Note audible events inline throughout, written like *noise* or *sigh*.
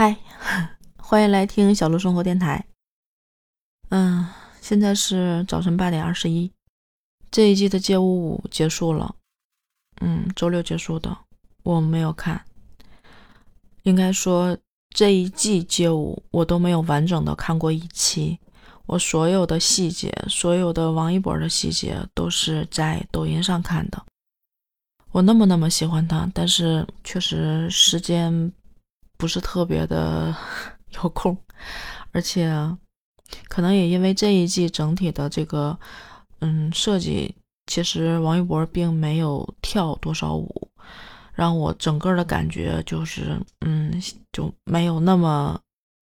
嗨，*laughs* 欢迎来听小鹿生活电台。嗯，现在是早晨八点二十一。这一季的街舞舞结束了，嗯，周六结束的，我没有看。应该说这一季街舞我都没有完整的看过一期，我所有的细节，所有的王一博的细节都是在抖音上看的。我那么那么喜欢他，但是确实时间。不是特别的 *laughs* 有空，而且可能也因为这一季整体的这个嗯设计，其实王一博并没有跳多少舞，让我整个的感觉就是嗯就没有那么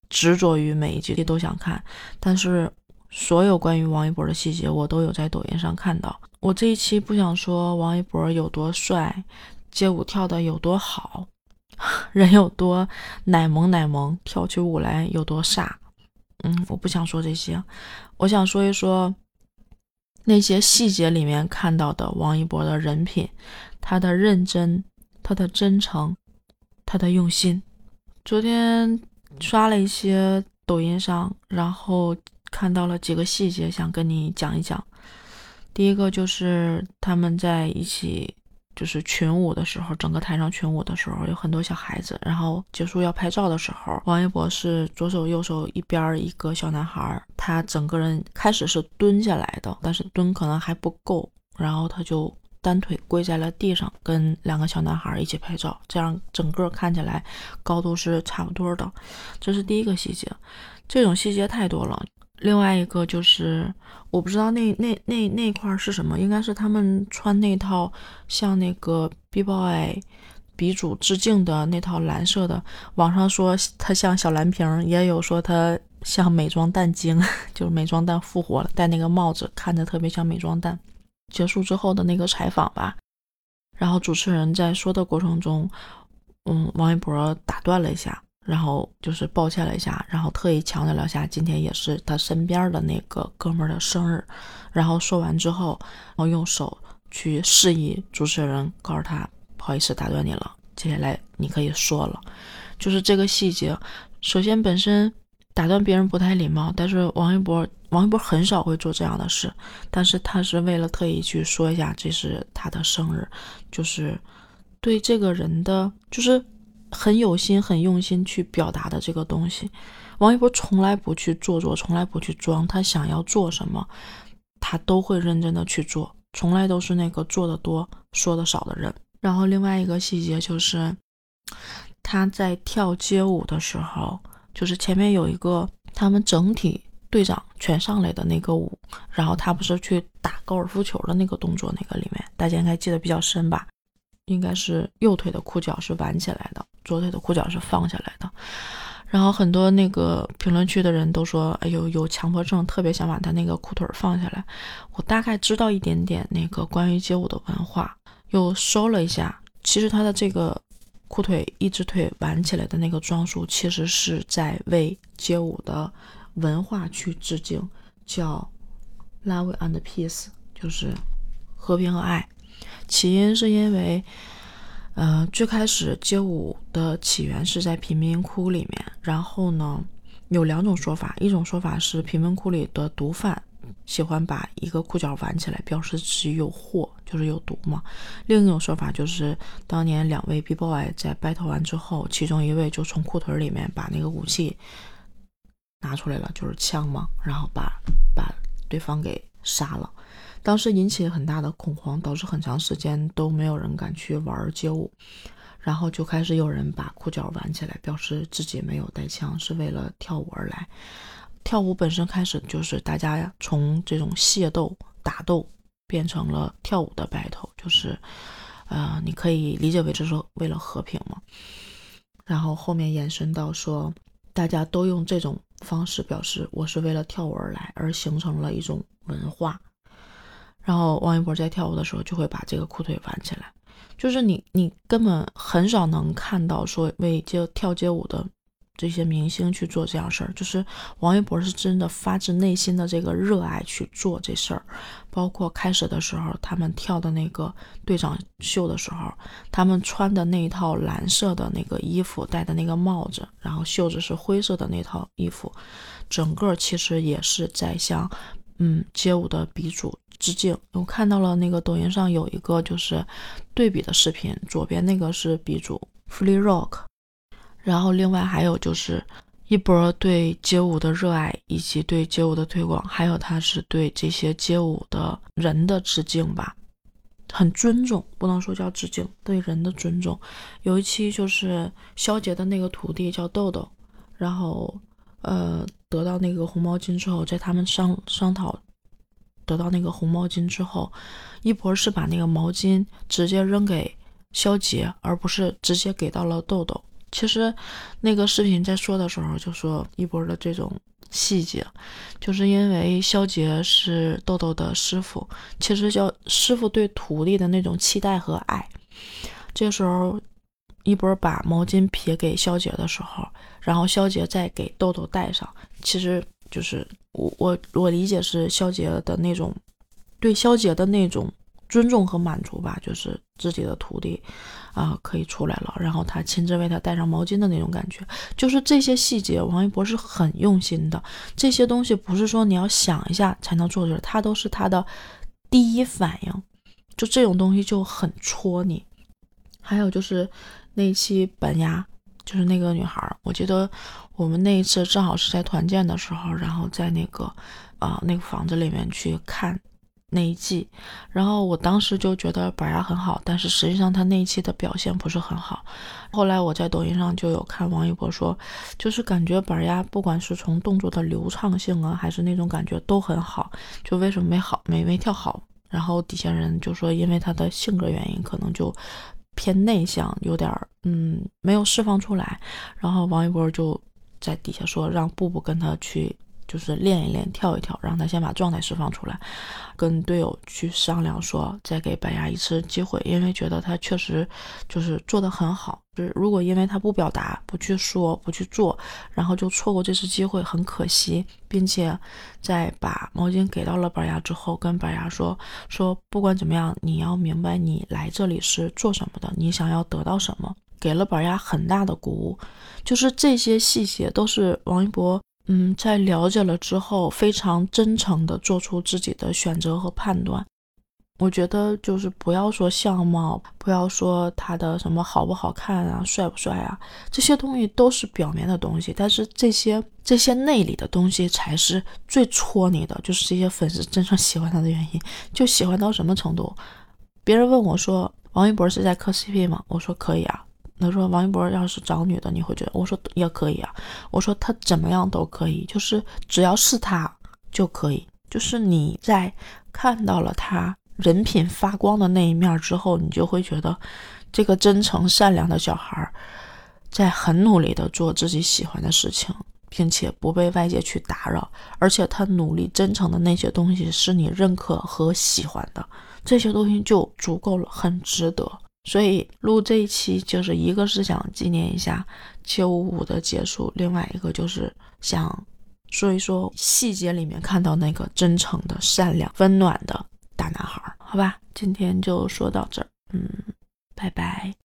执着于每一集都想看。但是所有关于王一博的细节，我都有在抖音上看到。我这一期不想说王一博有多帅，街舞跳的有多好。人有多奶萌奶萌，跳起舞来有多飒。嗯，我不想说这些，我想说一说那些细节里面看到的王一博的人品，他的认真，他的真诚，他的用心。昨天刷了一些抖音上，然后看到了几个细节，想跟你讲一讲。第一个就是他们在一起。就是群舞的时候，整个台上群舞的时候，有很多小孩子。然后结束要拍照的时候，王一博是左手右手一边一个小男孩，他整个人开始是蹲下来的，但是蹲可能还不够，然后他就单腿跪在了地上，跟两个小男孩一起拍照，这样整个看起来高度是差不多的。这是第一个细节，这种细节太多了。另外一个就是，我不知道那那那那块是什么，应该是他们穿那套向那个 B-boy 鼻祖致敬的那套蓝色的。网上说他像小蓝瓶，也有说他像美妆蛋精，*laughs* 就是美妆蛋复活了，戴那个帽子看着特别像美妆蛋。结束之后的那个采访吧，然后主持人在说的过程中，嗯，王一博打断了一下。然后就是抱歉了一下，然后特意强调了下今天也是他身边的那个哥们儿的生日。然后说完之后，然后用手去示意主持人，告诉他不好意思打断你了，接下来你可以说了。就是这个细节，首先本身打断别人不太礼貌，但是王一博王一博很少会做这样的事，但是他是为了特意去说一下这是他的生日，就是对这个人的就是。很有心、很用心去表达的这个东西，王一博从来不去做作，从来不去装。他想要做什么，他都会认真的去做，从来都是那个做的多、说的少的人。然后另外一个细节就是，他在跳街舞的时候，就是前面有一个他们整体队长全上来的那个舞，然后他不是去打高尔夫球的那个动作，那个里面大家应该记得比较深吧？应该是右腿的裤脚是挽起来的。左腿的裤脚是放下来的，然后很多那个评论区的人都说：“哎呦，有强迫症，特别想把他那个裤腿放下来。”我大概知道一点点那个关于街舞的文化，又搜了一下，其实他的这个裤腿一只腿挽起来的那个装束，其实是在为街舞的文化去致敬，叫 “love and peace”，就是和平和爱。起因是因为。呃，最开始街舞的起源是在贫民窟里面，然后呢，有两种说法，一种说法是贫民窟里的毒贩喜欢把一个裤脚挽起来，表示自己有货，就是有毒嘛。另一种说法就是当年两位 B boy 在 battle 完之后，其中一位就从裤腿里面把那个武器拿出来了，就是枪嘛，然后把把对方给杀了。当时引起很大的恐慌，导致很长时间都没有人敢去玩街舞，然后就开始有人把裤脚挽起来，表示自己没有带枪，是为了跳舞而来。跳舞本身开始就是大家从这种械斗打斗变成了跳舞的 battle，就是，呃，你可以理解为这是为了和平嘛。然后后面延伸到说，大家都用这种方式表示我是为了跳舞而来，而形成了一种文化。然后王一博在跳舞的时候就会把这个裤腿挽起来，就是你你根本很少能看到说为街跳街舞的这些明星去做这样事儿，就是王一博是真的发自内心的这个热爱去做这事儿。包括开始的时候，他们跳的那个队长秀的时候，他们穿的那一套蓝色的那个衣服，戴的那个帽子，然后袖子是灰色的那套衣服，整个其实也是在向嗯街舞的鼻祖致敬。我看到了那个抖音上有一个就是对比的视频，左边那个是鼻祖 Free Rock。然后，另外还有就是一波对街舞的热爱，以及对街舞的推广，还有他是对这些街舞的人的致敬吧，很尊重，不能说叫致敬，对人的尊重。有一期就是肖杰的那个徒弟叫豆豆，然后呃得到那个红毛巾之后，在他们商商讨得到那个红毛巾之后，一博是把那个毛巾直接扔给肖杰，而不是直接给到了豆豆。其实，那个视频在说的时候就说一波的这种细节，就是因为肖杰是豆豆的师傅，其实叫师傅对徒弟的那种期待和爱。这时候，一波把毛巾撇给肖杰的时候，然后肖杰再给豆豆戴上，其实就是我我我理解是肖杰的那种对肖杰的那种。尊重和满足吧，就是自己的徒弟，啊，可以出来了，然后他亲自为他带上毛巾的那种感觉，就是这些细节，王一博是很用心的。这些东西不是说你要想一下才能做出来，他都是他的第一反应，就这种东西就很戳你。还有就是那期板牙，就是那个女孩，我记得我们那一次正好是在团建的时候，然后在那个啊那个房子里面去看。那一季，然后我当时就觉得板牙很好，但是实际上他那一期的表现不是很好。后来我在抖音上就有看王一博说，就是感觉板鸭不管是从动作的流畅性啊，还是那种感觉都很好，就为什么没好没没跳好？然后底下人就说，因为他的性格原因，可能就偏内向，有点嗯没有释放出来。然后王一博就在底下说，让布布跟他去。就是练一练，跳一跳，让他先把状态释放出来，跟队友去商量说，再给白牙一次机会，因为觉得他确实就是做的很好。就是如果因为他不表达、不去说、不去做，然后就错过这次机会，很可惜。并且在把毛巾给到了白牙之后，跟白牙说说，不管怎么样，你要明白你来这里是做什么的，你想要得到什么，给了板牙很大的鼓舞。就是这些细节都是王一博。嗯，在了解了之后，非常真诚的做出自己的选择和判断。我觉得就是不要说相貌，不要说他的什么好不好看啊，帅不帅啊，这些东西都是表面的东西。但是这些这些内里的东西才是最戳你的，就是这些粉丝真正喜欢他的原因。就喜欢到什么程度？别人问我说，王一博是在磕 CP 吗？我说可以啊。他说：“王一博要是找女的，你会觉得？”我说：“也可以啊。”我说：“他怎么样都可以，就是只要是他就可以。就是你在看到了他人品发光的那一面之后，你就会觉得这个真诚善良的小孩在很努力的做自己喜欢的事情，并且不被外界去打扰，而且他努力真诚的那些东西是你认可和喜欢的，这些东西就足够了，很值得。”所以录这一期就是一个是想纪念一下七五五的结束，另外一个就是想说一说细节里面看到那个真诚的、善良、温暖的大男孩，好吧？今天就说到这儿，嗯，拜拜。